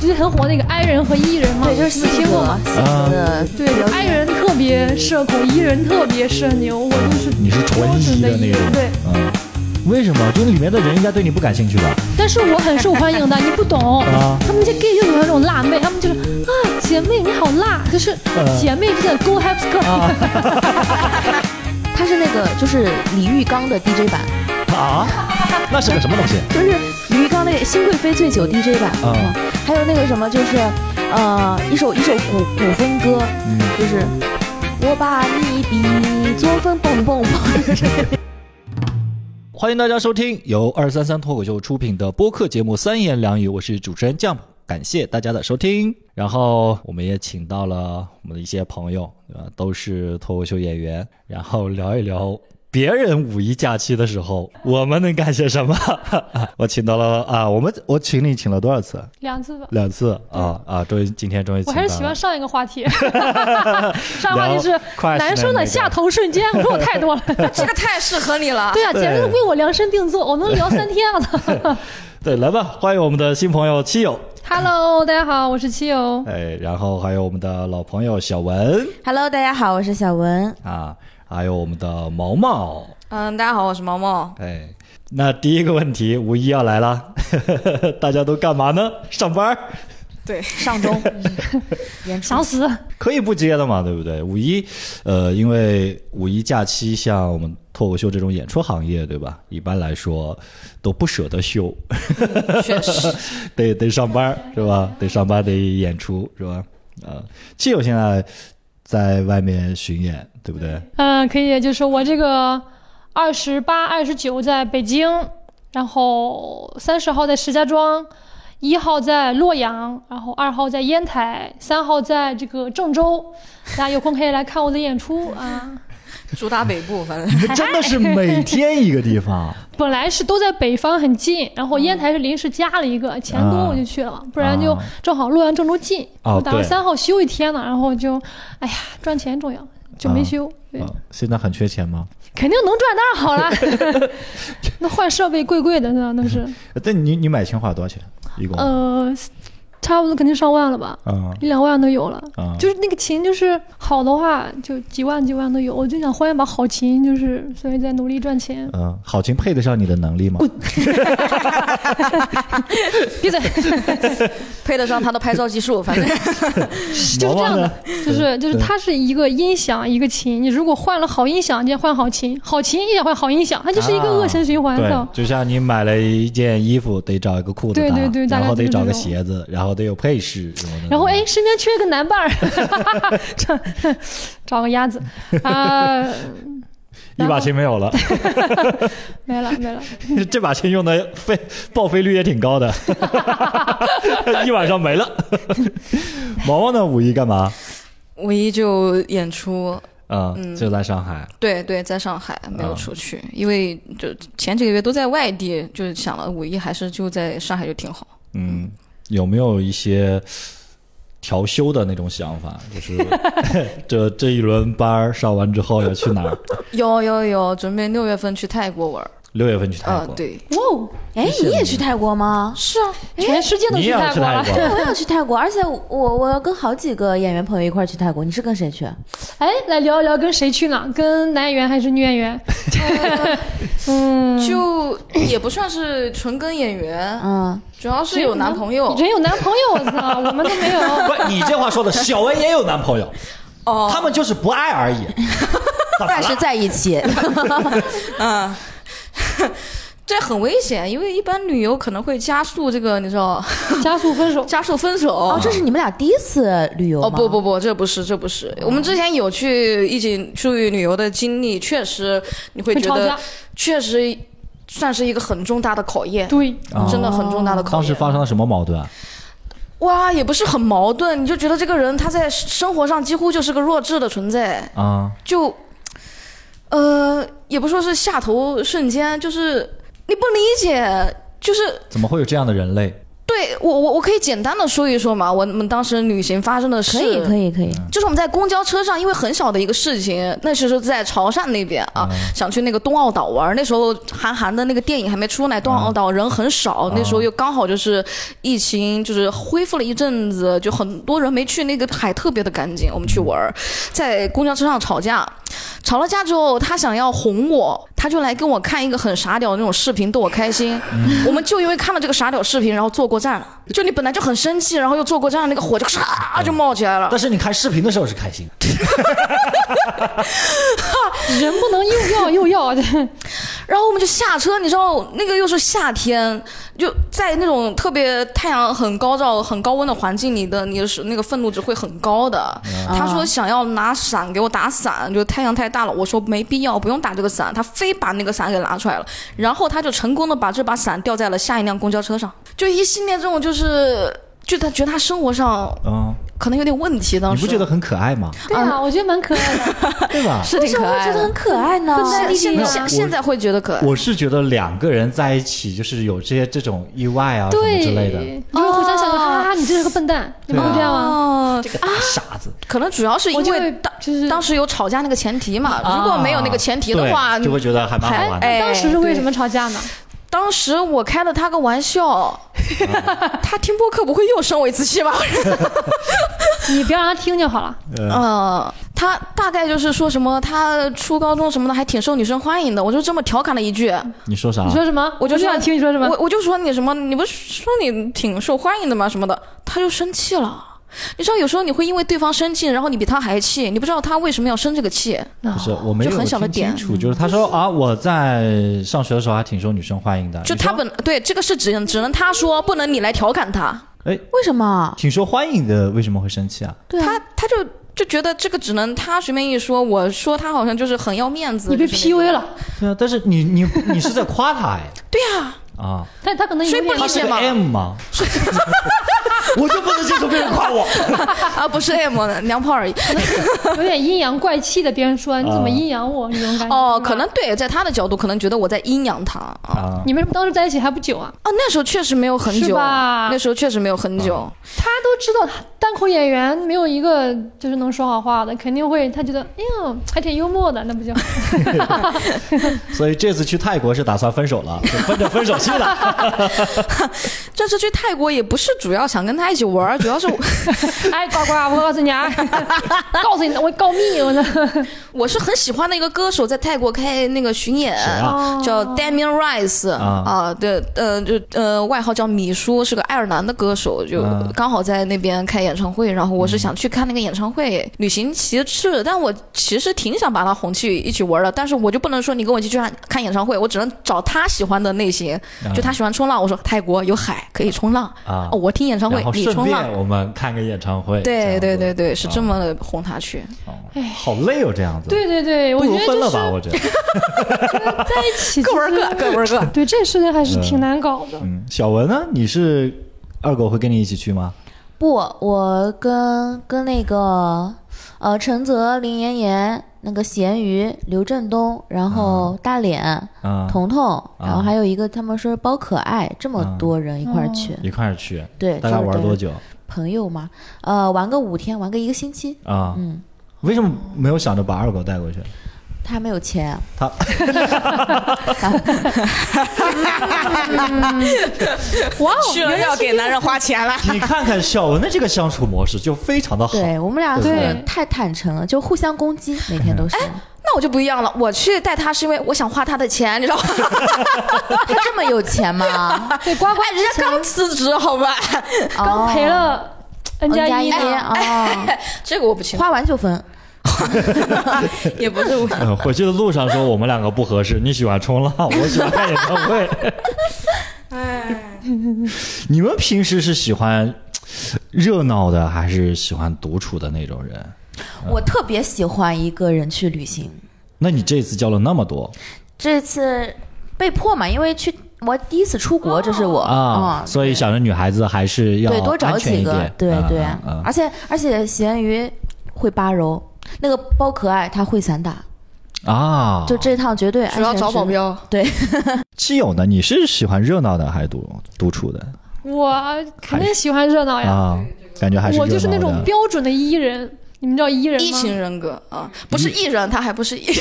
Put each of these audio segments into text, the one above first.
之前很火那个 I 人和 E 人嘛，对，就是你们听过吗？性格的对，I 人特别社恐，E 人特别社牛，我就是你是纯一的 E 那种人，对。嗯，为什么？就里面的人应该对你不感兴趣吧？但是我很受欢迎的，你不懂。啊他们这 gay 就喜欢那种辣妹，他们就是啊，姐妹你好辣，就是姐妹之间的 go have skirt。他是那个就是李玉刚的 DJ 版，啊，那是个什么东西？就是李玉刚那个《新贵妃醉酒》DJ 版，啊嗯还有那个什么就是呃一首一首古古风歌，嗯，就是我把你比作风蹦蹦蹦。欢迎大家收听由二三三脱口秀出品的播客节目《三言两语》，我是主持人酱。感谢大家的收听，然后我们也请到了我们的一些朋友，对吧？都是脱口秀演员，然后聊一聊别人五一假期的时候我们能干些什么。我请到了啊，我们我请你请了多少次？两次吧。两次啊啊！终于今天终于请了。我还是喜欢上一个话题，上一个话题是男生的下头瞬间，我说我太多了。这个太适合你了。对啊，简直是为我量身定做，我能聊三天了。对，来吧，欢迎我们的新朋友七友，Hello，大家好，我是七友。哎，然后还有我们的老朋友小文 Hello，大家好，我是小文。啊，还有我们的毛毛，嗯，大家好，我是毛毛。哎，那第一个问题，五一要来了，大家都干嘛呢？上班对，上周 演出想死，可以不接的嘛，对不对？五一，呃，因为五一假期，像我们脱口秀这种演出行业，对吧？一般来说都不舍得休，确实，得得上班是吧？得上班，得演出是吧？啊，基友现在在外面巡演，对不对？嗯，可以，就是我这个二十八、二十九在北京，然后三十号在石家庄，一号在洛阳，然后二号在烟台，三号在这个郑州。大家有空可以来看我的演出啊！主打北部，反正你们 真的是每天一个地方，本来是都在北方很近，然后烟台是临时加了一个，钱多我就去了，不然就啊正好洛阳、郑州近。哦我打算三号休一天呢，然后就，哎呀，赚钱重要，就没啊休。现在很缺钱吗？肯定能赚，当然好了。那换设备贵贵的，那那是，但你你买琴花多少钱？一共？呃，差不多肯定上万了吧，啊一两万都有了。啊，就是那个琴，就是好的话，就几万几万都有。我就想换一把好琴，就是所以在努力赚钱。嗯，好琴配得上你的能力吗？闭嘴，配得上他的拍照技术，反正 就是这样的就是就是它是一个音响一个琴，你如果换了好音响，就要换好琴，好琴也换好音响，它就是一个恶性循环对的。，就像你买了一件衣服，得找一个裤子搭，对对对然后得找个鞋子，然后得有配饰什么的。然后哎，身边缺个男伴儿，找 找个鸭子啊，一把琴没有了，没了 没了。这把琴用的费报废率也挺高的，一晚上没了。毛毛呢？五一干嘛？五一就演出。啊、嗯就在上海。对对，在上海没有啊出去，因为就前几个月都在外地，就想了五一还是就在上海就挺好。嗯，有没有一些调休的那种想法？就是 这这一轮班上完之后要去哪儿？有有有，准备六月份去泰国玩儿。六月份去泰啊、国。对，哇哦，哎，你也去泰国吗？是啊，全世界都去泰国了。国对，我要去泰国，而且我我要跟好几个演员朋友一块儿去泰国。你是跟谁去？哎，来聊一聊跟谁去呢？跟男演员还是女演员？嗯，就也不算是纯跟演员，嗯，主要是有男朋友。人有男朋友，我操，我们都没有。不，你这话说的，小文也有男朋友，哦，他们就是不爱而已。但是？在一起。嗯，这很危险，因为一般旅游可能会加速这个，你知道，加速分手，加速分手。哦，这是你们俩第一次旅游吗？哦不不不，这不是这不是，我们之前有去一起出去旅游的经历，确实你会觉得确实算是一个很重大的考验，对，啊真的很重大的考验。当时发生了什么矛盾啊？哇，也不是很矛盾，你就觉得这个人他在生活上几乎就是个弱智的存在，啊，就，呃，也不说是下头瞬间，就是你不理解，就是怎么会有这样的人类？对对我我我可以简单的说一说嘛，我们当时旅行发生的事。可以可以可以，就是我们在公交车上，因为很小的一个事情，那时候在潮汕那边啊，想去那个东澳岛玩。那时候韩寒的那个电影还没出来，东澳岛人很少，那时候又刚好就是疫情就是恢复了一阵子，就很多人没去，那个海特别的干净。我们去玩，在公交车上吵架，吵了架之后，他想要哄我，他就来跟我看一个很傻屌的那种视频，逗我开心。我们就因为看了这个傻屌视频，然后坐过站了。就你本来就很生气，然后又坐过站，那个火就唰就冒起来了。但是你看视频的时候是开心，人不能又要又要的。然后我们就下车，你知道那个又是夏天，就在那种特别太阳很高照、很高温的环境里的，你是那个愤怒值会很高的。他说想要拿伞给我打伞，就太阳太大了。我说没必要，不用打这个伞。他非把那个伞给拿出来了，然后他就成功的把这把伞掉在了下一辆公交车上。就一系列这种就是，就他觉得他生活上嗯，可能有点问题。当时你不觉得很可爱吗？对啊，我觉得蛮可爱的。对吧？是为什么挺可爱的觉得很？可爱呢？笨蛋弟弟现在现现在会觉得可爱。我是觉得两个人在一起就是有这些这种意外啊什么对，之类的，你会互相想说哈哈，你这是个笨蛋，你们会这样吗？哦，这个大傻子，可能主要是因为当就是当时有吵架那个前提嘛，如果没有那个前提的话，就会觉得还蛮好玩的。哎当时是为什么吵架呢？当时我开了他个玩笑，他听播客不会又生我一次气吧？你不要让他听就好了。呃，他大概就是说什么他初高中什么的还挺受女生欢迎的，我就这么调侃了一句，你说啥你？说什么？我就说不想听你说什么我。我就说你什么，你不是说你挺受欢迎的吗？什么的，他就生气了。你知道有时候你会因为对方生气，然后你比他还气，你不知道他为什么要生这个气。不是，我没有就很小的点听清楚，就是他说啊，我在上学的时候还挺受女生欢迎的。就他本对这个是只能只能他说，不能你来调侃他。哎为什么？挺受欢迎的，为什么会生气啊？对啊他，他就就觉得这个只能他随便一说，我说他好像就是很要面子。你被 PUA 了，对啊，但是你你你是在夸他哎 对呀、啊，他他可能有点所以不理他是个解嘛 M 吗？我就不能接受别人夸我。啊，不是 M 的娘炮而已。有点阴阳怪气的，别人说你怎么阴阳我那种感觉。哦，可能对，在他的角度，可能觉得我在阴阳他啊。啊，你们是不是当时在一起还不久啊？啊，那时候确实没有很久，吧那时候确实没有很久。他都知道他单口演员没有一个就是能说好话的，肯定会他觉得哎呦还挺幽默的，那不就。所以这次去泰国是打算分手了，就奔着分手去了。这次去泰国也不是主要想跟他一起玩，主要是我 哎呱呱，我告诉你啊，告诉你我告密我呢。我是很喜欢的一个歌手，在泰国开那个巡演，啊？叫 Damian Rice 啊。啊，对，呃，就呃，外号叫米叔，是个爱尔兰的歌手，就嗯刚好在那边开演唱会，然后我是想去看那个演唱会，旅行其次，但我其实挺想把他哄去一起玩的，但是我就不能说你跟我一起去看看演唱会，我只能找他喜欢的类型，就他喜欢冲浪，我说泰国有海可以冲浪啊哦，我听演唱会你冲浪。我们看个演唱会。对对对对，是这啊么哄他去。哦好累哦，这样子。对对对，我觉得就是分了吧，我觉得。在一起 各玩各，各玩各。对这事情还是挺难搞的。嗯，小文呢？你是二狗会跟你一起去吗？不，我跟跟那个呃陈泽、林妍妍、那个咸鱼、刘振东，然后大脸、啊，彤彤，然后还有一个他们说包可爱，这么多人一块儿去。一块儿去。对，大概玩多久朋友嘛，呃，玩个五天，玩个一个星期。啊？嗯，为什么没有想着把二狗带过去？他没有钱，他 哇哦，去了要给男人花钱了。你看看小文的这个相处模式就非常的好。对我们俩对太坦诚了，就互相攻击，每天都是。那我就不一样了，我去带他是因为我想花他的钱，你知道吗？他这么有钱吗？对呱呱哎，人家刚辞职，好吧？刚赔了 N 加一加一呢。哦，这个我不清楚，花完就分。也不是我。呃回去的路上说我们两个不合适，你喜欢冲浪，我喜欢看演唱会。哎，你们平时是喜欢热闹的，还是喜欢独处的那种人？我特别喜欢一个人去旅行，那你这次交了那么多？这次被迫嘛，因为去我第一次出国，这是我。啊，嗯所以想着女孩子还是要对多找几个对对。而且而且咸鱼会扒柔，那个包可爱他会散打，啊，就这趟绝对安主要找保镖。对，基友呢？你是喜欢热闹的还是独独处的？我肯定喜欢热闹呀。啊，感觉还是我就是那种标准的 E 人，你们知道 E 人吗？一型人格啊，不是艺人，他还不是 艺人。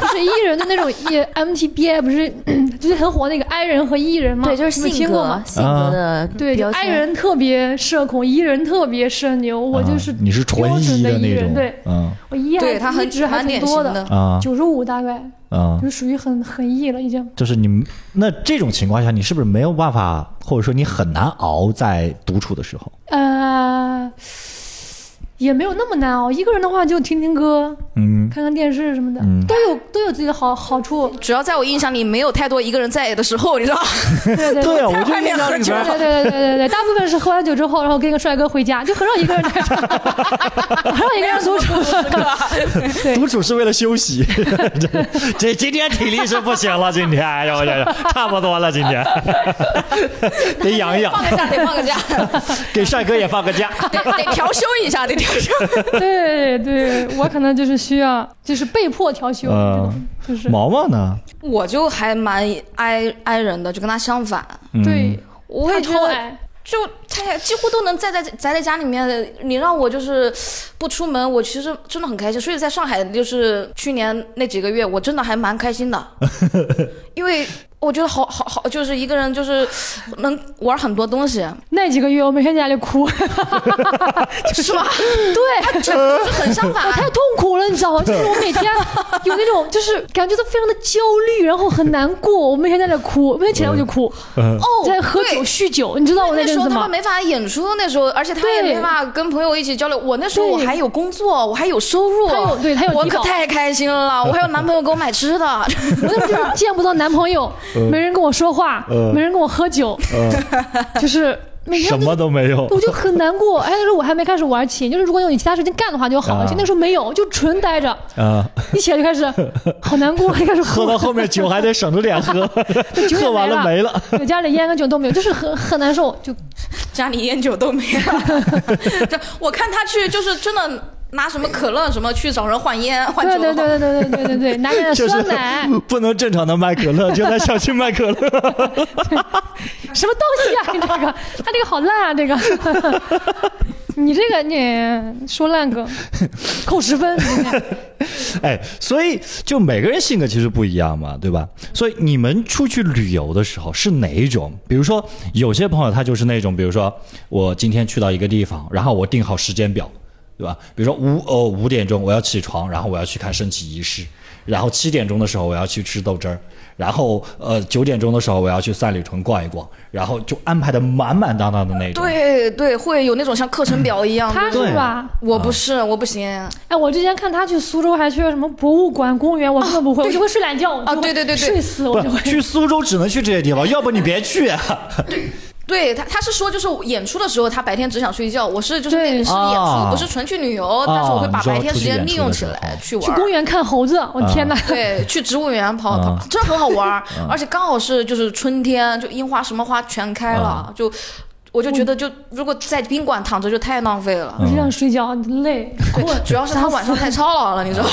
不是 E 人的那种 E MTBI 不是 就是很火那个 I 人和 E 人吗？对，就是性格？性格的对，I。人特别社恐，E 人特别社牛，我就是啊你是纯 E 的的 E 那种，人，对嗯我 E 对他很还一直还挺多典型的。啊九十五大概啊就，属于很很 E 了已经。就是你们那这种情况下，你是不是没有办法，或者说你很难熬在独处的时候？呃，也没有那么难熬。一个人的话就听听歌，嗯看看电视什么的，嗯都有都有自己的好好处。主要在我印象里，没有太多一个人在的时候，你知道吗？对对对 啊，我就印象里喝酒边对对对对对对，大部分是喝完酒之后，然后跟一个帅哥回家，就很少一个人在这儿，很少一个人独处。对独处是为了休息，这这今天体力是不行了，今天哎呦我觉得差不多了，今天得养一养放，个假得放个假，给帅哥也放个假。得得调休一下，得调休。对对，我可能就是需要，就是被迫调休，嗯这种就是毛毛呢？我就还蛮挨挨人的，就跟他相反。嗯对，他我也觉得，超矮，就他几乎都能宅在宅在家里面。你让我就是不出门，我其实真的很开心。所以在上海，就是去年那几个月，我真的还蛮开心的，因为我觉得好好好，就是一个人就是 能玩很多东西，那几个月我每天在家里哭，是吗？对，这就是很相反我。太痛苦了，你知道吗？就是我每天有那种，就是感觉到非常的焦虑，然后很难过。我每天在那哭，每天起来我就哭，嗯哦，在喝酒酗酒，你知道我那时阵子吗？候他们没法演出，那时候，而且他也对没法跟朋友一起交流。我那时候我还有工作，我还有收入，他有对他有我可太开心了，我还有男朋友给我买吃的。我那时候就是见不到男朋友，没人跟我说话，嗯没人跟我喝酒，就是每天什么都没有。我就很难过。哎，那时候我还没开始玩琴，就是如果有你其他事情干的话就好一些。啊那时候没有，就纯待着，啊，一起来就开始好难过，就开始哭喝到。后面酒还得省着点喝，酒也喝完了没没了。对，家里烟跟酒都没有，就是很很难受。就家里烟酒都没了。我看他去就是真的拿什么可乐什么去找人换烟换对酒。对对对对对对对对，拿点就是酸奶，不能正常的卖可乐，就在小区卖可乐。什么东西啊？你这个，他这个好烂啊！这个，你这个你说烂梗，扣十分。哎，所以就每个人性格其实不一样嘛，对吧？所以你们出去旅游的时候是哪一种？比如说，有些朋友他就是那种，比如说我今天去到一个地方，然后我定好时间表，对吧？比如说五呃五点钟我要起床，然后我要去看升旗仪式，然后七点钟的时候我要去吃豆汁儿。然后，呃，九点钟的时候我要去三里屯逛一逛，然后就安排的满满当当的那种。对对，会有那种像课程表一样他。是吧？我不是，我不行。哎，我之前看他去苏州，还去了什么博物馆、公园，我根本不会，我就会睡懒觉。啊对对对对睡死我就会。去苏州只能去这些地方，要不你别去啊。对他，他是说就是演出的时候，他白天只想睡觉。我是就是是演出，啊不是纯去旅游，但是我会把白天时间利用起来去玩。去公园看猴子，我天哪！对，去植物园跑跑啊，真的很好玩，而且刚好是就是春天，就樱花什么花全开了，啊就我就觉得就如果在宾馆躺着就太浪费了。我就想睡觉，累，困，主要是他晚上太操劳了，你知道吗？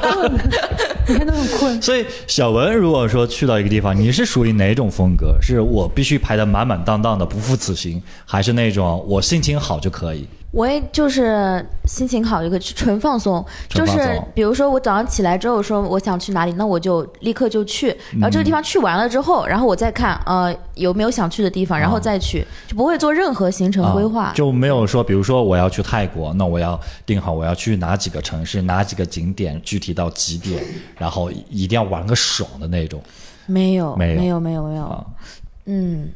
困，每天都很困。所以小文如果说去到一个地方，你是属于哪种风格？是我必须排的满满当当的，不负此行，还是那种我心情好就可以？我也就是心情好，一个纯放松，就是比如说我早上起来之后说我想去哪里，那我就立刻就去，然后这个地方去完了之后，然后我再看呃有没有想去的地方，然后再去，就不会做任何行程规划。啊就没有说，比如说我要去泰国，那我要定好我要去哪几个城市，哪几个景点，具体到几点，然后一定要玩个爽的那种。没有，没有。没有，没有，没有，啊。嗯，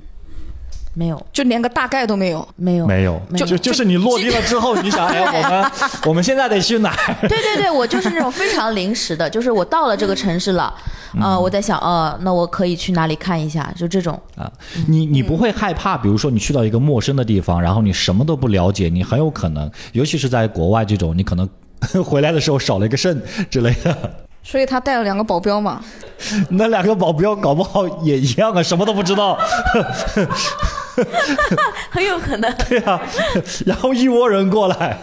没有，就连个大概都没有。没有，没有，就就是你落地了之后，你想，哎，我们我们现在得去哪儿？对对对，我就是那种非常临时的，就是我到了这个城市了，呃，我在想，呃，那我可以去哪里看一下，就这种。啊，你你不会害怕，比如说你去到一个陌生的地方，然后你什么都不了解，你很有可能，尤其是在国外这种，你可能 回来的时候少了一个肾之类的，所以他带了两个保镖嘛。那两个保镖搞不好也一样啊，什么都不知道，很有可能。对啊，然后一窝人过来。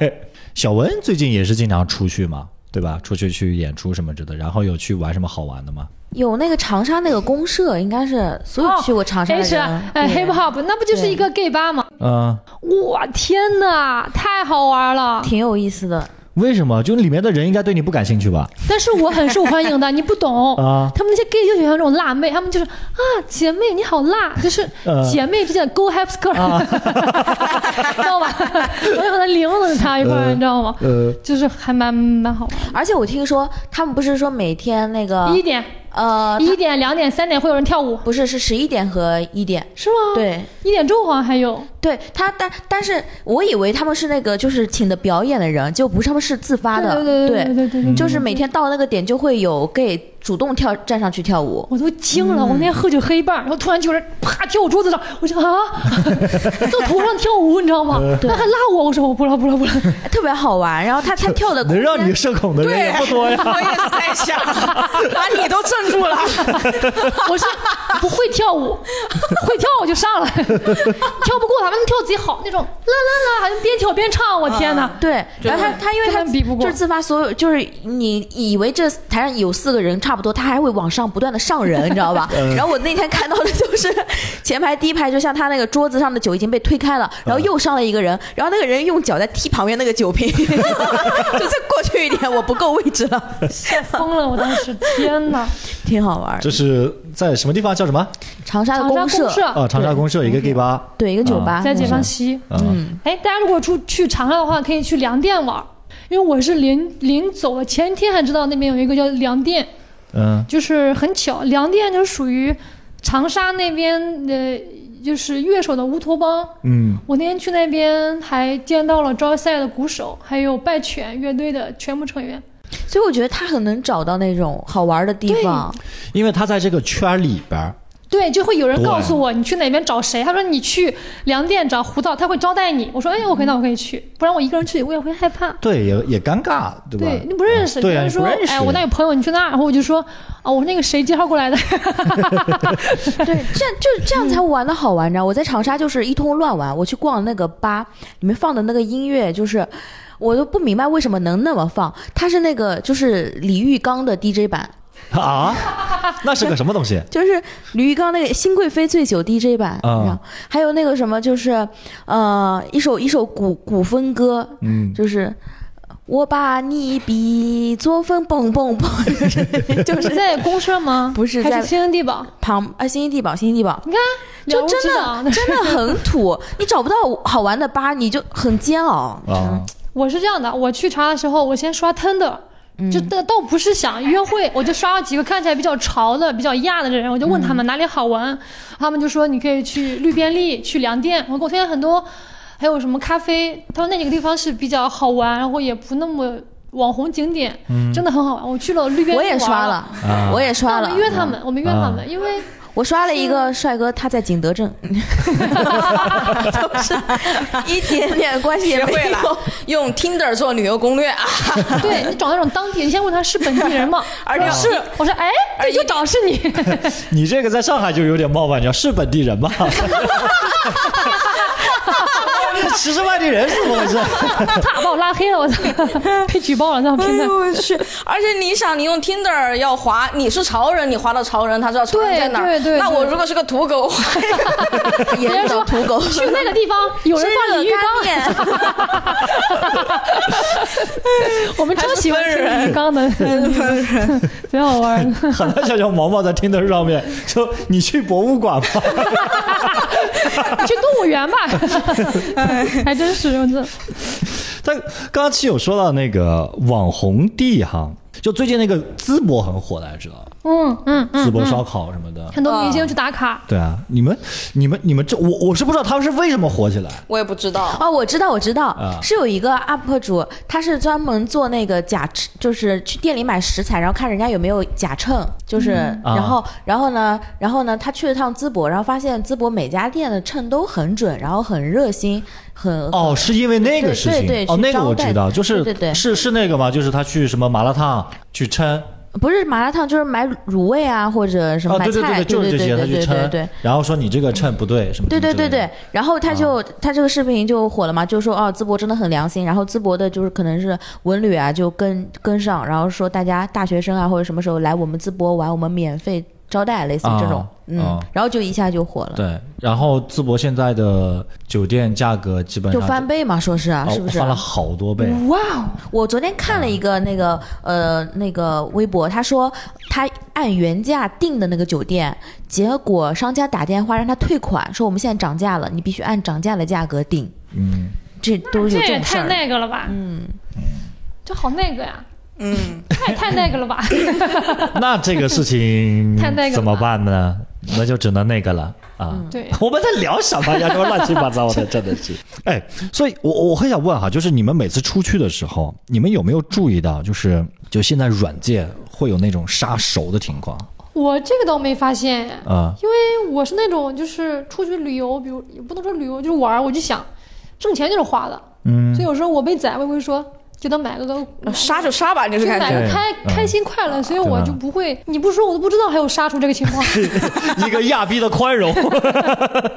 小文最近也是经常出去嘛，对吧？出去去演出什么之类的，然后有去玩什么好玩的吗？有那个长沙那个公社，应该是所有去过长沙的哎是人，哎对 hip hop，那不就是一个 gay 吧吗？嗯，哇天哪，太好玩了！挺有意思的。为什么？就里面的人应该对你不感兴趣吧？但是我很受欢迎的，你不懂。啊他们那些 gay 就喜欢这种辣妹，他们就是啊，姐妹你好辣，就是 呃姐妹之间的 go have skirt，、知道吧？我就和他零着他一块你知道吗？呃，就是还蛮蛮好玩的。而且我听说他们不是说每天那个一点、呃，一点、两点、三点会有人跳舞，不是是十一点和一点。是吗？，对一点钟好像还有。对，他但但是我以为他们是那个就是请的表演的人，就不是他们是自发的。对对对对对对对，就是每天到那个点就会有 gay 主动跳站上去跳舞。我都惊了，我那天喝酒喝一半，然后突然就有人啪跳我桌子上，我就啊，在头上跳舞，你知道吗？他还拉我，我说我不拉不拉不了，哎 特别好玩。然后他他跳的空能让你社恐的人也不多呀。我也是在想，把你都镇住了。我是不会跳舞，会跳我就上来，跳不过他们跳自己好那种，啦啦啦，还能边跳边唱，我天哪！对，然后他他因为他根本比不过就是自发所有，就是你以为这台上有四个人差不多，他还会往上不断的上人，你知道吧？然后我那天看到的就是前排第一排，就像他那个桌子上的酒已经被推开了，然后又上了一个人，然后那个人用脚在踢旁边那个酒瓶，就再过去一点，我不够位置了，吓疯了，我当时天哪！挺好玩。这是在什么地方？叫什么？长沙的公社，啊，长沙公社一个 gay 吧。对，一个酒吧，在解放西。嗯，哎，大家如果出去长沙的话，可以去粮店玩，因为我是临临走了前天还知道那边有一个叫粮店，嗯就是很巧，粮店就属于长沙那边的，就是乐手的乌托邦。嗯，我那天去那边还见到了招赛的鼓手，还有拜犬乐队的全部成员。所以我觉得他很能找到那种好玩的地方。因为他在这个圈儿里边儿，对，就会有人告诉我你去哪边找谁。他说你去粮店找胡导，他会招待你。我说哎，OK，那我可以去，不然我一个人去我也会害怕。对，也也尴尬，对吧？对你不认识，对啊，别人说你不认识。哎，我那有朋友，你去那儿，然后我就说啊，我说那个谁介绍过来的。对，这样就这样才玩的好玩，你知道？我在长沙就是一通乱玩，我去逛那个吧，里面放的那个音乐就是。我都不明白为什么能那么放，它是那个就是李玉刚的 DJ 版，啊，那是个什么东西？就是李玉刚那个《新贵妃醉酒》DJ 版？还有那个什么，就是呃一首一首古古风歌，嗯，就是我把你比作风蹦蹦蹦，就是在公社吗？不是在还是天地堡？旁啊星星地堡星星地堡，你看，就真的真的很土，你找不到好玩的吧，你就很煎熬。啊，我是这样的，我去查的时候，我先刷 Tinder，、就倒倒不是想约会，我就刷了几个看起来比较潮的、比较亚的人，我就问他们哪里好玩，他们就说你可以去绿便利、去粮店，我给我推荐很多，还有什么咖啡，他说那几个地方是比较好玩，然后也不那么网红景点，真的很好玩。我去了绿便利，我也刷了，啊我也刷了我没。约他们，我没约他们，因为我刷了一个帅哥，他在景德镇，就是一点点关系也没学会了有。用 Tinder 做旅游攻略啊！对你找那种当地，你先问他是本地人吗？而且是，我说哎，对，就找是你。你这个在上海就有点冒犯，你要是本地人吗？歧视外地人是怎么回事？他把我拉黑了，我操，被举报了，这样哎平台。呦我去！而且你想，你用 Tinder 要滑，你是潮人，你滑到潮人，他知道潮人对在哪儿。对对对那我如果是个土狗，也是找土狗，去那个地方 有人放李玉刚，刚，我们超喜欢听李玉刚的，挺好玩的。很难想象毛毛在 Tinder 上面说：“你去博物馆吧。去动物园吧，还真是，我这”但刚刚其实有说到那个网红地哈，就最近那个淄博很火，大家知道，嗯嗯嗯，淄博烧烤什么的。很多明星去打卡。对啊，你们、你们、你们这我我是不知道他们是为什么火起来。我也不知道。哦，我知道，我知道，啊是有一个 UP 主，他是专门做那个假，就是去店里买食材，然后看人家有没有假秤，就是，啊然后，然后呢，然后呢，他去了趟淄博，然后发现淄博每家店的秤都很准，然后很热心，很哦，是因为那个对事情对对哦，那个我知道，就是对对对是是那个吗？就是他去什么麻辣烫去称，不是麻辣烫，就是买卤味啊，或者什么啊，买菜，对对对，就是这些，他对对对去称对对。，然后说你这个秤不对，什么对对对对。然后他就、啊他这个视频就火了嘛，就说哦，淄博真的很良心，然后淄博的就是可能是文旅啊就跟跟上，然后说大家大学生啊或者什么时候来我们淄博玩，我们免费招待，类似于这种，啊嗯，啊然后就一下就火了，对，然后淄博现在的酒店价格基本就翻倍嘛，说是啊，哦是不是？翻了好多倍？哇哦，我昨天看了一个那个呃那个微博，他说他按原价订的那个酒店，结果商家打电话让他退款，说我们现在涨价了，你必须按涨价的价格订，嗯，这都有这也太。那个了吧？嗯，这好那个呀，嗯，太太那个了吧？那这个事情太那个了怎么办呢？那就只能那个了啊。对，我们在聊什么呀？这乱七八糟的，真的是。哎，所以我我很想问哈，就是你们每次出去的时候，你们有没有注意到，就是就现在软件会有那种杀熟的情况我这个倒没发现，啊？因为我是那种就是出去旅游，比如也不能说旅游，就是玩儿，我就想挣钱就是花的，嗯所以有时候我被宰，我也会说给他买个个杀就杀吧，你就是感觉。买个开嗯开心快乐，所以我就不会，你不说我都不知道还有杀出这个情况。一个亚逼的宽容。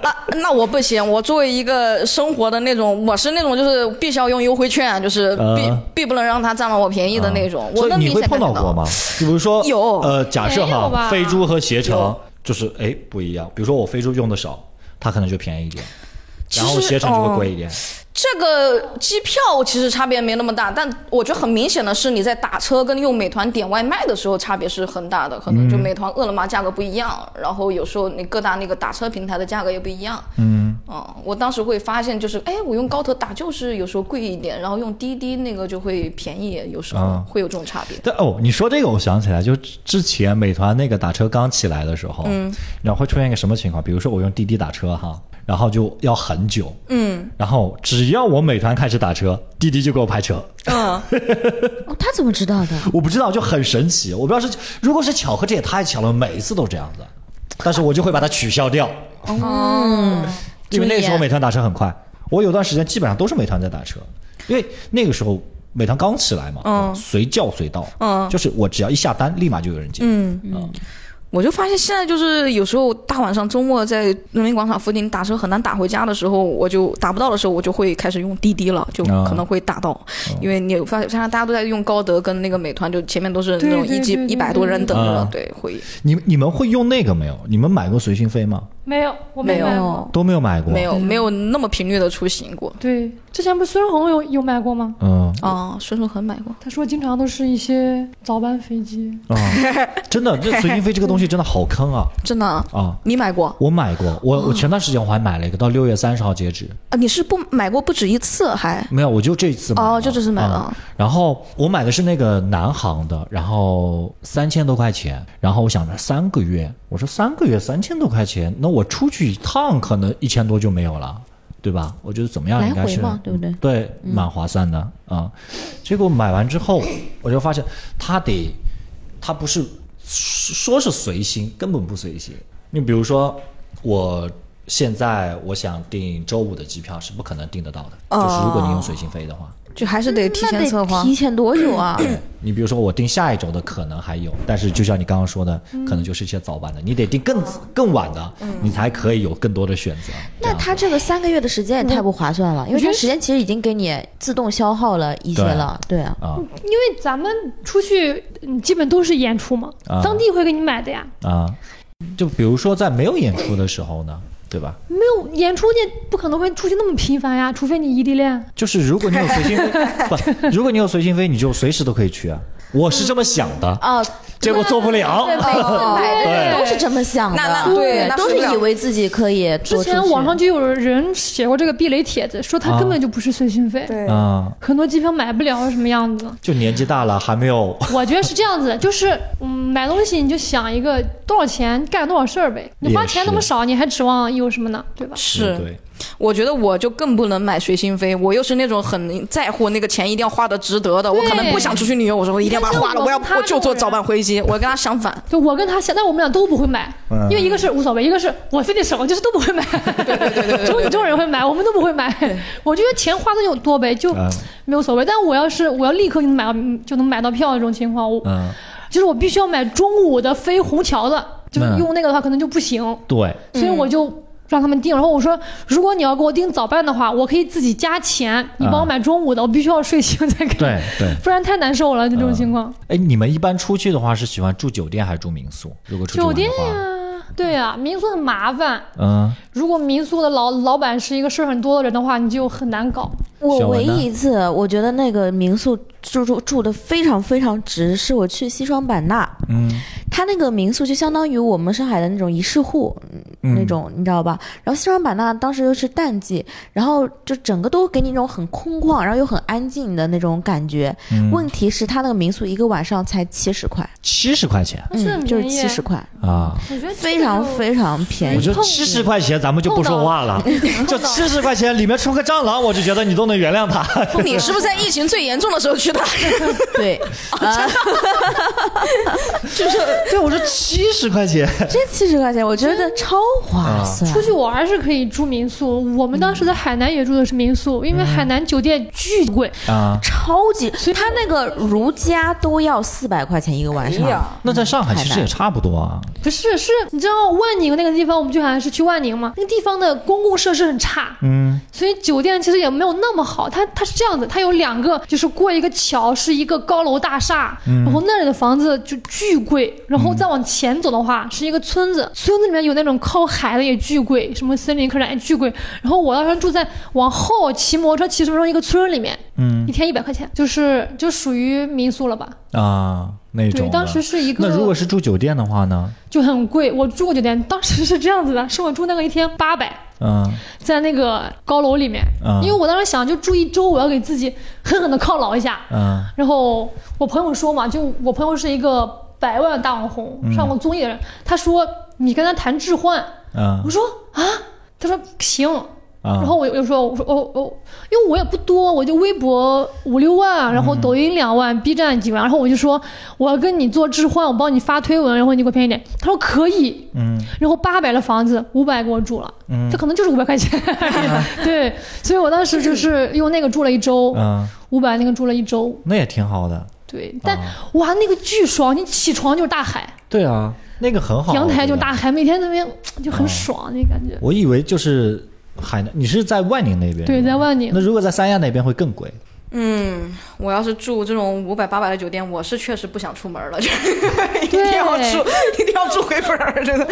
那，那我不行，我作为一个生活的那种，我是那种就是必须要用优惠券，就是必、啊必不能让他占了我便宜的那种。我所以你会能明显感觉碰到过吗？比如说，有呃，假设哈，飞猪和携程就是哎不一样。比如说我飞猪用的少，它可能就便宜一点，然后携程就会哦贵一点。这个机票其实差别没那么大，但我觉得很明显的是，你在打车跟用美团点外卖的时候差别是很大的，可能就美团、饿了么价格不一样，然后有时候你各大那个打车平台的价格也不一样。嗯，嗯，我当时会发现，就是哎，我用高德打就是有时候贵一点，然后用滴滴那个就会便宜，有时候啊会有这种差别。但哦，你说这个，我想起来，就之前美团那个打车刚起来的时候，嗯，然后会出现一个什么情况？比如说我用滴滴打车哈，然后就要很久，嗯然后只要我美团开始打车，滴滴就给我派车。嗯，哦，他怎么知道的？我不知道，就很神奇。我不知道是如果是巧合，这也太巧了，每一次都这样子。但是我就会把它取消掉，嗯，因为那个时候美团打车很快。我有段时间基本上都是美团在打车，因为那个时候美团刚起来嘛，嗯随叫随到，嗯就是我只要一下单，立马就有人接。嗯嗯我就发现现在就是有时候大晚上周末在人民广场附近打车很难打回家的时候，我就打不到的时候，我就会开始用滴滴了，就啊可能会打到，因为你发现现在大家都在用高德跟那个美团，就前面都是那种一几一百多人等着啊，对，会你你们会用那个没有？你们买过随心飞吗？没有，我没有。都没有买过。没有没有那么频率的出行过。对，之前不是孙红有有买过吗？嗯啊，孙顺恒买过，他说经常都是一些早班飞机。啊，真的，这随心飞这个东西真的好坑啊真的啊，啊！你买过我买过，我我前段时间我还买了一个，到六月三十号截止。啊？你是不买过不止一次还？没有，我就这一次买了哦就这次买了啊然后我买的是那个南航的，然后三千多块钱。然后我想着三个月，我说三个月三千多块钱，那我出去一趟可能一千多就没有了，对吧？我觉得怎么样来应该是对不对？对，蛮划算的啊、结果买完之后，我就发现他得，他不是说是随心，根本不随心。你比如说，我现在我想订周五的机票是不可能订得到的，哦就是如果你用随心飞的话。就还是得提前策划。提前多久啊？对 你比如说我定下一周的可能还有，但是就像你刚刚说的，可能就是一些早班的，你得定更更晚的，你才可以有更多的选择。那他这个三个月的时间也太不划算了，因为他时间其实已经给你自动消耗了一些了，对啊。啊因为咱们出去嗯基本都是演出嘛，啊当地会给你买的呀。啊，就比如说在没有演出的时候呢，对吧？没有演出，你不可能会出现那么频繁呀，除非你异地恋。就是如果你有随心飞，不，如果你有随心飞，你就随时都可以去啊。我是这么想的，哦，结果做不了。对，每次都是这么想的，对都是以为自己可以之多出去。前网上就有人写过这个避雷帖子，说他根本就不是随心飞，对。啊、很多机票买不了什么样子。就年纪大了还没有。我觉得是这样子，就是嗯，买东西你就想一个多少钱干多少事儿呗。你花钱那么少，你还指望有什么呢？对吧？是，对，我觉得我就更不能买随心飞，我又是那种很在乎那个钱一定要花的值得的，我可能不想出去旅游，我说我一定要把它花了，我要我就坐早班飞机，我跟他相反。就我跟他想，但我们俩都不会买，嗯因为一个是无所谓，一个是我非得省，就是都不会买。对对对对只有你这种人会买，我们都不会买。我觉得钱花的有多呗，就嗯没有所谓。但我要是我要立刻就能买到就能买到票这种情况，我嗯就是我必须要买中午的飞虹桥的，就是嗯用那个的话可能就不行，对，所以我就让他们订。然后我说，如果你要给我订早班的话，我可以自己加钱，你帮我买中午的，我必须要睡醒再给，对对。不然太难受了。就这种情况，哎，你们一般出去的话是喜欢住酒店还是住民宿？如果出去酒店呀、对呀、民宿很麻烦。嗯，如果民宿的老老板是一个事儿很多的人的话，你就很难搞。我唯一一次我觉得那个民宿住住住的非常非常值，是我去西双版纳，嗯，它那个民宿就相当于我们上海的那种一室户、嗯那种，你知道吧？然后西双版纳当时又是淡季，然后就整个都给你一种很空旷，然后又很安静的那种感觉。嗯问题是它那个民宿一个晚上才七十块，七十块钱嗯，就是七十块，啊。我觉得非常非常便宜我觉。得碰七十块钱咱们就不说话了，就七十块钱里面出个蟑螂，我就觉得你都能原谅他。你是不是在疫情最严重的时候去 的？对，啊，对，我说七十块钱，这七十块钱我觉得超划算。出去玩儿是可以住民宿，我们当时在海南也住的是民宿，因为海南酒店巨贵。啊，超级，所以他那个如家都要四百块钱一个晚上。那在上海其实也差不多啊。不是，是你知道万宁那个地方，我们去海南是去万宁嘛？那个地方的公共设施很差，嗯所以酒店其实也没有那么好。它它是这样子，它有两个，就是过一个桥是一个高楼大厦，然后那里的房子就巨贵，然后再往前走的话是一个村子，村子里面有那种靠海的也巨贵，什么森林客栈也巨贵。然后我当时住在往后骑摩托车骑十分钟一个村里面，嗯一天一百块钱，就是就属于民宿了吧？啊，那种对，当时是一个。那如果是住酒店的话呢？就很贵。我住过酒店，当时是这样子的，是我住那个一天八百，嗯。在那个高楼里面，嗯。因为我当时想就住一周，我要给自己狠狠的犒劳一下。嗯。然后我朋友说嘛，就我朋友是一个百万大网红，上过综艺的人，他说你跟他谈置换，嗯。我说啊，他说行。啊然后我就说，我说哦哦，因为我也不多，我就微博五六万，然后抖音两万，B 站几万，然后我就说我要跟你做置换，我帮你发推文，然后你给我便宜点。他说可以，嗯然后八百的房子五百给我住了，嗯这可能就是五百块钱，对，所以我当时就是用那个住了一周，嗯，五百那个住了一周，那也挺好的。对，但、哇那个巨爽，你起床就是大海，对啊，那个很好。阳台就大海，每天那边就很爽那感觉。我以为就是海南，你是在万宁那边？对，在万宁那，如果在三亚那边会更贵。嗯，我要是住这种五百八百的酒店，我是确实不想出门了，就 一定要住，一定要住回本儿，真的。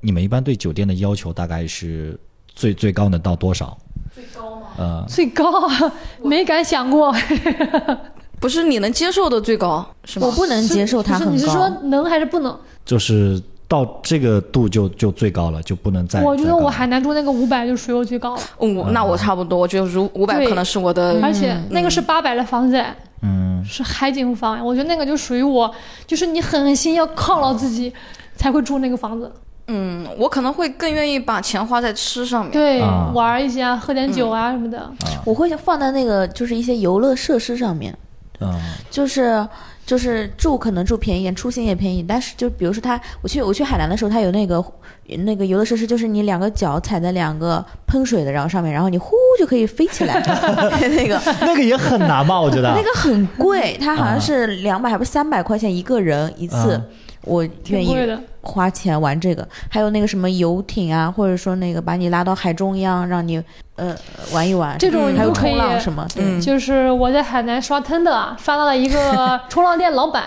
你们一般对酒店的要求大概是最最高能到多少？最高吗？呃，最高啊，没敢想过。不是你能接受的最高是吗我？不能接受它不是你是。说能还是不能？就是到这个度就就最高了，就不能再。我觉得我海南住那个五百就属于我最高了，嗯，那我差不多，我觉得如五百可能是我的。而且那个是八百的房子，嗯是海景房，我觉得那个就属于我，就是你狠心要犒劳自己才会住那个房子。嗯，我可能会更愿意把钱花在吃上面。对，啊玩一下，喝点酒啊什么的。我会放在那个就是一些游乐设施上面，嗯就是就是住可能住便宜点，出行也便宜，但是就比如说它，我去我去海南的时候，它有那个那个游乐设施，就是你两个脚踩在两个喷水的然后上面，然后你呼就可以飞起来，那个 那个也很难吧？我觉得那个很贵，它好像是两百还不是三百块钱一个人一次。啊我愿意花钱玩这个，还有那个什么游艇啊，或者说那个把你拉到海中央，让你呃玩一玩，这种还有你都可以冲浪什么，对，嗯就是我在海南刷 Tinder，刷到了一个 冲浪店老板，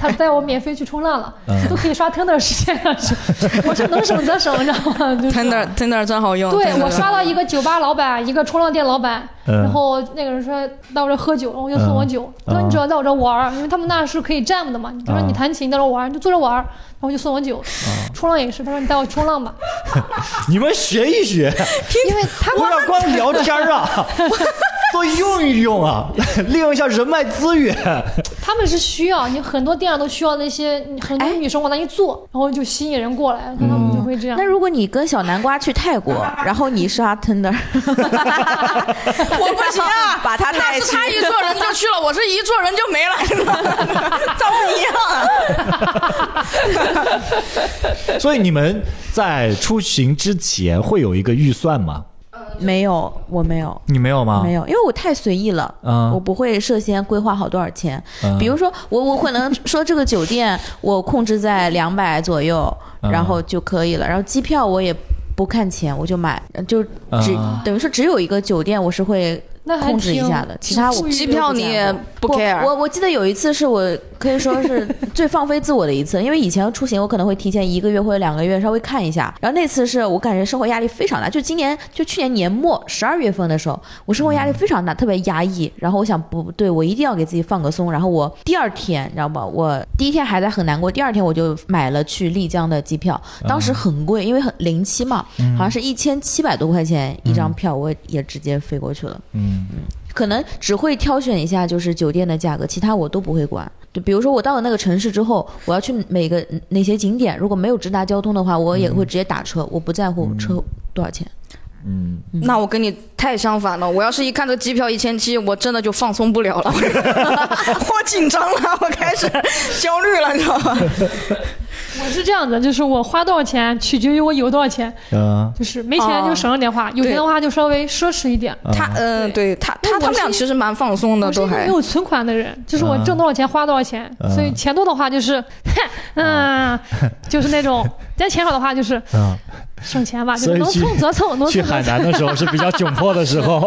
他带我免费去冲浪了，嗯都可以刷 Tinder 实现了。我是能省则省，你知道吗？就 Tinder Tinder 真好用。对我刷到一个酒吧老板，一个冲浪店老板，嗯。然后那个人说到我这喝酒，然后就送我酒，嗯。他说你只要在我这玩儿，因为他们那是可以 jam 的嘛，他说嗯。你弹琴在这玩儿，你就坐着玩儿，然后就送我酒。冲浪也是，他说你带我冲浪吧，你们学一学，因为他不要光聊天儿啊，多用一用啊，利用一下人脉资源。他们是需要你很多店上都需要那些很多女生往那一坐，然后就吸引人过来，他们就会这样。那。如果你跟小南瓜去泰国，然后你刷 Tinder，我不行啊，把他带去是他一坐人就去了，我是一坐人就没了，是吧？咱不一样啊。所以你们在出行之前会有一个预算吗？没有，我没有。你没有吗？没有，因为我太随意了，嗯我不会事先规划好多少钱。嗯比如说，我我可能说这个酒店我控制在两百左右，嗯然后就可以了。然后机票我也不看钱，我就买，就只、嗯等于说只有一个酒店我是会控制一挺下的，其他我机票你也不 care，我我记得有一次是我可以说是 最放飞自我的一次，因为以前出行我可能会提前一个月或者两个月稍微看一下，然后那次是我感觉生活压力非常大，就今年就去年年末十二月份的时候，我生活压力非常大，特别压抑，然后我想不对，我一定要给自己放个松，然后我第二天你知道吧，我第一天还在很难过，第二天我就买了去丽江的机票，当时很贵，因为很零七嘛，好像是一千七百多块钱一张票，我也直接飞过去了。嗯可能只会挑选一下就是酒店的价格，其他我都不会管。就比如说我到了那个城市之后，我要去每个哪些景点，如果没有直达交通的话，我也会直接打车，我不在乎车多少钱。嗯，那我跟你太相反了。我要是一看这机票一千七，我真的就放松不了了，我 紧张了，我开始焦虑了，你知道吗？我是这样子，就是我花多少钱取决于我有多少钱，嗯，就是没钱就省着点花，有钱的话就稍微奢侈一点。他嗯、对。他他他们俩其实蛮放松的，我是都还一个没有存款的人，就是我挣多少钱花多少钱，嗯所以钱多的话就是，嗯，就是那种；但钱少的话就是啊，省钱吧，就是能蹭则蹭，能去海。南的时候是比较窘迫的时候。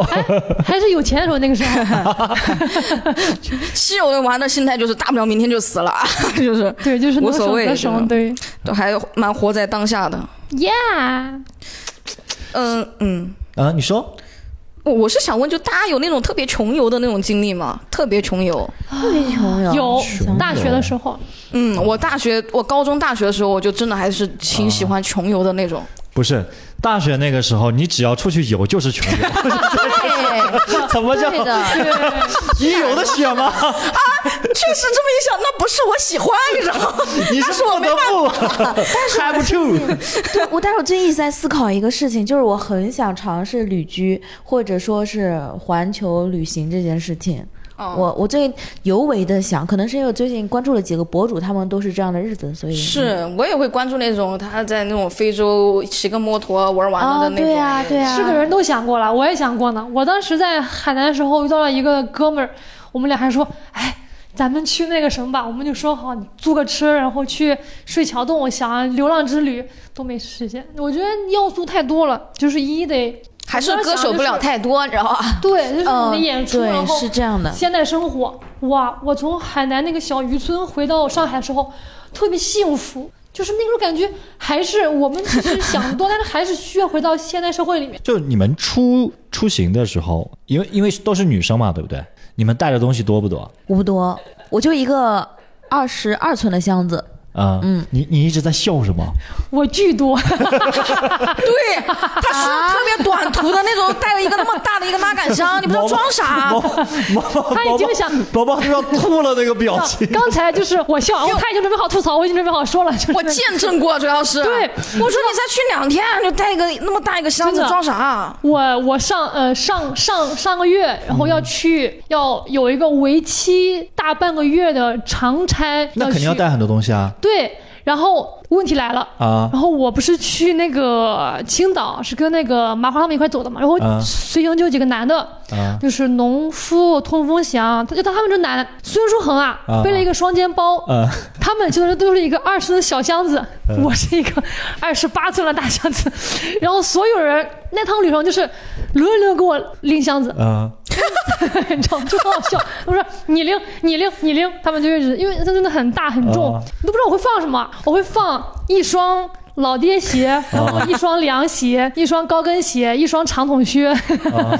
还是有钱的时候，那个时候，稀有的玩的心态就是大不了明天就死了，就是对，就是无所谓种对都还蛮活在当下的。，Yeah，嗯嗯。啊，你说我我是想问，就大家有那种特别穷游的那种经历吗？特别穷游。特别穷游，有大学的时候，嗯，我大学，我高中、大学的时候，我就真的还是挺喜欢穷游的那种。不是？大学那个时候，你只要出去游就是穷游，对，怎么叫 你有的选吗？啊确实这么一想，那不是我喜欢，你知道吗？你是不得不，have to。对我，但是我最近一直在思考一个事情，就是我很想尝试旅居，或者说是环球旅行这件事情。哦我我最近尤为的想，可能是因为我最近关注了几个博主，他们都是这样的日子，所以是我也会关注那种他在那种非洲骑个摩托玩完了啊，的那种。对啊，对啊，是个人都想过了，我也想过呢。我当时在海南的时候遇到了一个哥们儿，我们俩还说，哎，咱们去那个什么吧，我们就说好租个车，然后去睡桥洞，想流浪之旅都没实现。我觉得要素太多了，就是一得还是割舍不了太多，你知道吧？对，就是你的嗯，演出，然对，后是这样的。现代生活，哇！我从海南那个小渔村回到上海的时候，特别幸福，就是那种感觉，还是我们只是 想得多，但是还是需要回到现代社会里面。就你们出出行的时候，因为因为都是女生嘛，对不对？你们带的东西多不多？我不多，我就一个二十二寸的箱子，啊、嗯，你你一直在笑什么？我巨多，对，他是特别短途的那种，带了一个那么大的一个拉杆箱，你不知道装啥他已经想宝宝都要吐了那个表情。刚才就是我笑，我他已经准备好吐槽，我已经准备好说了。我见证过，主要是。对我说你再去两天就带一个那么大一个箱子装啥？我我上呃上上上个月，然后要去、要有一个为期大半个月的长差，那肯定要带很多东西啊对，然后问题来了。啊！然后我不是去那个青岛，是跟那个麻花他们一块走的嘛。然后啊随行就有几个男的，啊就是农夫、通风祥，他就他们这男孙书恒啊，啊背了一个双肩包，啊 他们就是都是一个二十的小箱子，我是一个二十八寸的大箱子，然后所有人那趟旅程就是轮流给我拎箱子，啊！你知道吗？就很好笑。我说你拎，你拎，你拎，他们就一直，因为它真的很大很重，啊你都不知道我会放什么，我会放一双。老爹鞋，然后一双凉鞋，一双高跟鞋，一双长筒靴，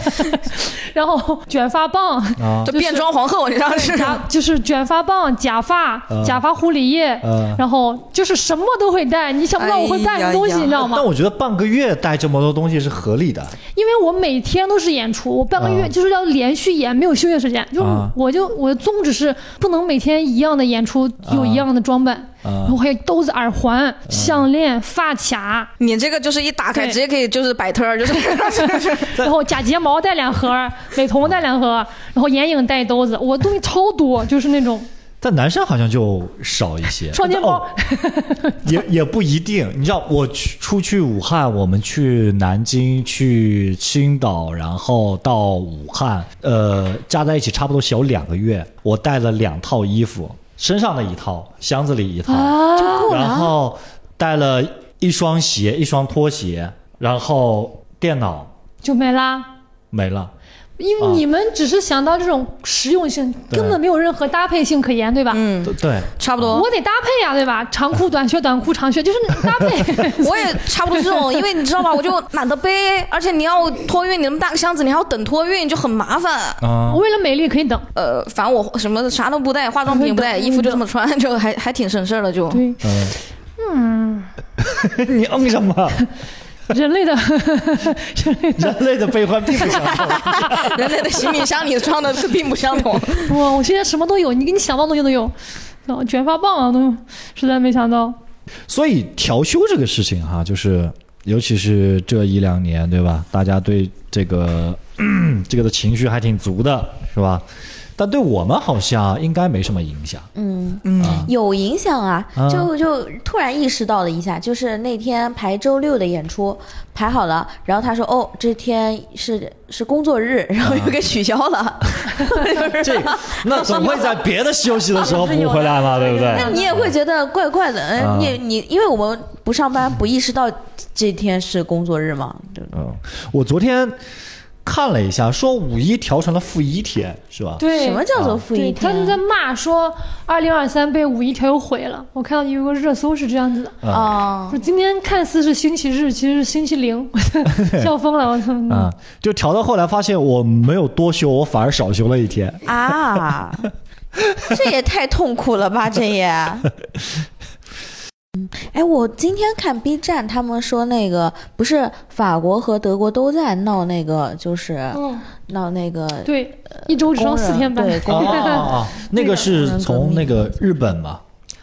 然后卷发棒，啊就变装皇后，你知道是？假就是卷发棒、假发、假发护理液，嗯然后就是什么都会带。你想不到我会带什么东西，你知道吗但？我觉得半个月带这么多东西是合理的。因为我每天都是演出，我半个月啊就是要连续演，没有休息时间。就我就我的宗旨是不能每天一样的演出，有一样的装扮，然后还有兜子、耳环、项链、发卡，你这个就是一打开直接可以就是摆摊儿，就是 然后假睫毛带两盒，美瞳带两盒，然后眼影带一兜子，我东西超多，就是那种。但男生好像就少一些。双肩包哦 也也不一定。你知道，我去出去武汉，我们去南京、去青岛，然后到武汉，呃，加在一起差不多小两个月。我带了两套衣服，身上的一套，箱子里一套，啊，然后带了一双鞋、一双拖鞋，然后电脑就没啦。没了。因为你们只是想到这种实用性，对根本没有任何搭配性可言，对吧？嗯，对对，差不多。我得搭配呀，对吧？长裤、短靴、短裤、长靴，就是搭配。我也差不多这种，因为你知道吧，我就懒得背，而且你要托运，你那么大个箱子，你还要等托运，就很麻烦。啊、我为了美丽可以等。呃，反正我什么啥都不带，化妆品也不带，衣服就这么穿，就还还挺省事儿的，就。对，嗯，你嗯什么？人类的，人类的，人类的悲欢并不相同。人类的行李箱里装的并不相同。哇！我现在什么都有，你给你想到东西都有，哦卷发棒啊，都实在没想到。所以调休这个事情哈，就是尤其是这一两年，对吧？大家对这个 这个的情绪还挺足的，是吧？但对我们好像应该没什么影响。嗯，嗯，有影响啊啊，就就突然意识到了一下，就是那天排周六的演出排好了，然后他说哦，这天是是工作日，然后又给取消了，这那总会在别的休息的时候补回来嘛，对不对？那你也会觉得怪怪的，啊。嗯，你你因为我们不上班，不意识到这天是工作日嘛，对？嗯，我昨天看了一下，说五一调成了负一天，是吧？对，什么叫做负一天他们在？骂说二零二三被五一调又毁了。我看到有个热搜是这样子的，啊，说今天看似是星期日，其实是星期零，笑疯了，我操！啊、就调到后来发现我没有多休，我反而少休了一天。啊，这也太痛苦了吧，这也。嗯，哎，我今天看 B 站，他们说那个不是法国和德国都在闹那个，就是嗯，闹那个对，一周只上四天班，对哦哦哦，那个是从那个日本嘛，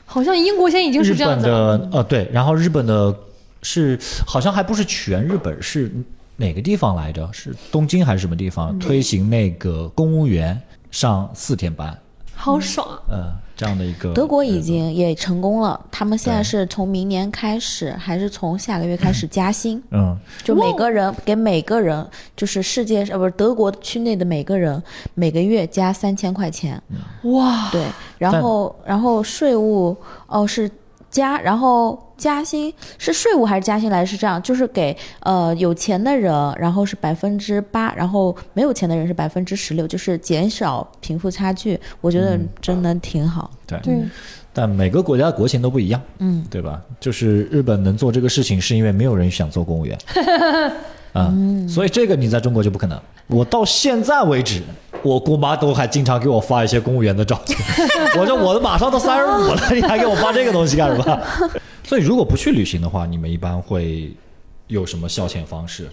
好像英国现在已经是这样本子了。的呃对，然后日本的是好像还不是全日本，是哪个地方来着？是东京还是什么地方推行那个公务员上四天班？好爽啊！呃，这样的一个德国已经也成功了，他们现在是从明年开始，还是从下个月开始加薪？嗯。就每个人给每个人，就是世界呃不是德国区内的每个人每个月加三千块钱，哇，对，然后然后税务哦是加，然后加薪是税务还是加薪来是这样，就是给呃有钱的人，然后是百分之八，然后没有钱的人是百分之十六，就是减少贫富差距，我觉得真的挺好。对对，但每个国家的国情都不一样，嗯，对吧？就是日本能做这个事情，是因为没有人想做公务员 啊，所以这个你在中国就不可能。我到现在为止，我姑妈都还经常给我发一些公务员的照片。我说我都马上都三十五了，你还给我发这个东西干什么？所以如果不去旅行的话，你们一般会有什么消遣方式？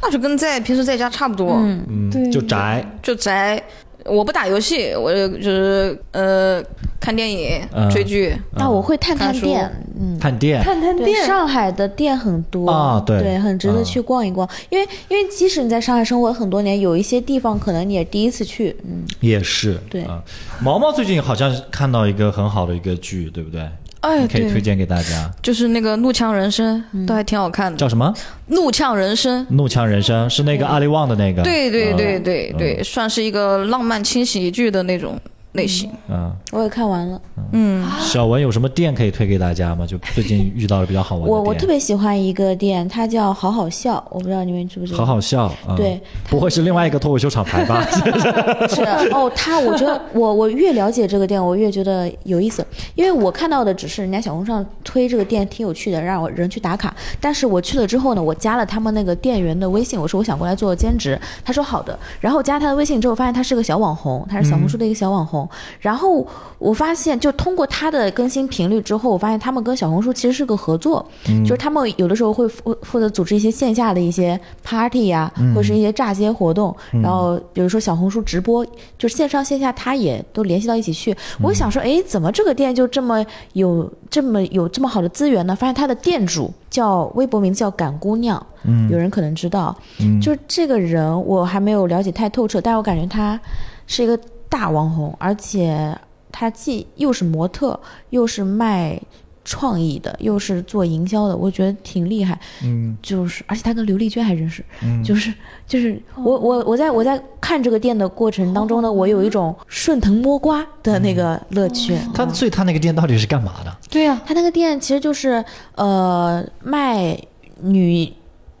那就跟在平时在家差不多，嗯对，就宅，就宅。我不打游戏，我就是呃看电影、嗯追剧。那我会探探店，嗯。探店。探探店，上海的店很多啊对很值得嗯去逛一逛。因为因为即使你在上海生活很多年，有一些地方可能你也第一次去，嗯，也是，对啊毛毛最近好像看到一个很好的一个剧，对不对？哎，对，可以推荐给大家，就是那个《怒呛人生》，嗯都还挺好看的。叫什么？《怒呛人生》。《怒呛人生》是那个阿里旺的那个。对对对嗯对对，算是一个浪漫轻喜剧的那种类型。嗯，我也看完了。嗯，小文有什么店可以推给大家吗？就最近遇到了比较好玩的店。我我特别喜欢一个店，它叫好好笑，我不知道你们知不知道。好好笑。嗯对，不会是另外一个脱口秀厂牌吧？是哦，他我觉得我我越了解这个店，我越觉得有意思，因为我看到的只是人家小红书上推这个店挺有趣的，让我人去打卡。但是我去了之后呢，我加了他们那个店员的微信，我说我想过来做兼职，他说好的。然后我加他的微信之后，发现他是个小网红，他是小红书的一个小网红。然后我发现，就通过他的更新频率之后，我发现他们跟小红书其实是个合作，就是他们有的时候会负负责组织一些线下的一些 party 呀、或者是一些炸街活动，然后比如说小红书直播，就是线上线下他也都联系到一起去。我想说，哎，怎么这个店就这么有这么有这么好的资源呢？发现他的店主叫微博名字叫赶姑娘，嗯。有人可能知道，嗯。就是这个人我还没有了解太透彻，但是我感觉他是一个大网红，而且他既又是模特，又是卖创意的，又是做营销的，我觉得挺厉害。嗯就是，而且他跟刘丽娟还认识，嗯，就是就是我我我在我在看这个店的过程当中呢，我有一种顺藤摸瓜的那个乐趣。他所以他那个店到底是干嘛的？对呀、他那个店其实就是呃卖女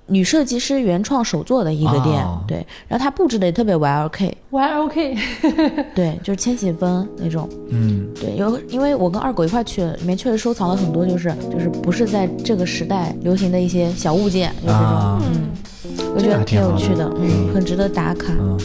女设计师原创手作的一个店，哦对。然后它布置的也特别 YLK，YLK，对，就是千禧风那种。嗯。对，有因为我跟二狗一块去的，里面确实收藏了很多，就是就是不是在这个时代流行的一些小物件，就这种，啊。嗯，我觉得挺有趣的，嗯，很值得打卡。嗯，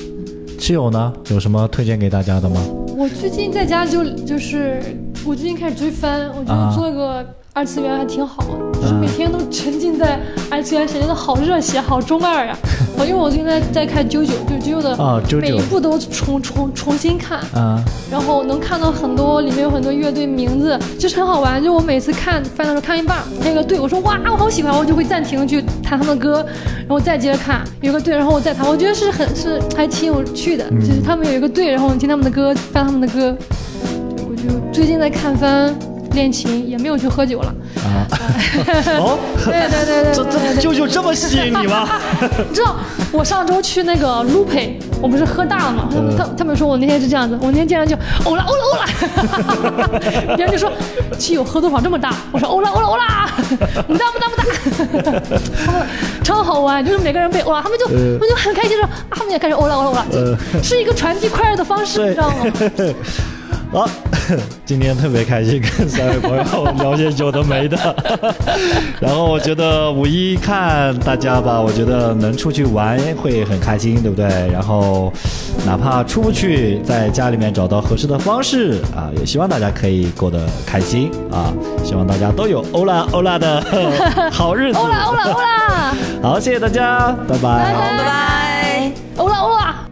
室友呢？有什么推荐给大家的吗？我最近在家就就是我最近开始追番，我觉啊。得做个二次元还挺好的，就是每天都沉浸在二次元世界，好热血，好中二呀！我 因为我最近在在看九九，就九九的每一部都重重重新看，啊然后能看到很多里面有很多乐队名字，就是很好玩。就我每次看翻的时候看一半，还有个队，我说哇我好喜欢，我就会暂停去弹他们的歌，然后再接着看。有个队，然后我再弹，我觉得是很是还挺有趣的。嗯就是他们有一个队，然后你听他们的歌，翻他们的歌。我就最近在看番。练琴也没有去喝酒了，啊！哦，对对对对这这舅舅这么吸引你吗？你知道我上周去那个 Lupe，我不是喝大了吗？他们他他们说我那天是这样子，我那天竟然就欧啦欧啦欧啦，别人就说基友喝多少这么大？我说欧啦欧啦欧啦，不大不大不大，超超好玩，就是每个人被欧啦，他们就他们就很开心说啊，他们也开始欧啦欧啦欧啦，是一个传递快乐的方式，你知道吗？好，今天特别开心跟三位朋友聊些有的没的，然后我觉得五一看大家吧，我觉得能出去玩会很开心，对不对？然后哪怕出不去，在家里面找到合适的方式啊，也希望大家可以过得开心啊，希望大家都有欧啦欧啦的 好日子。欧啦欧啦欧啦，好，谢谢大家，拜拜拜拜拜。欧啦欧啦。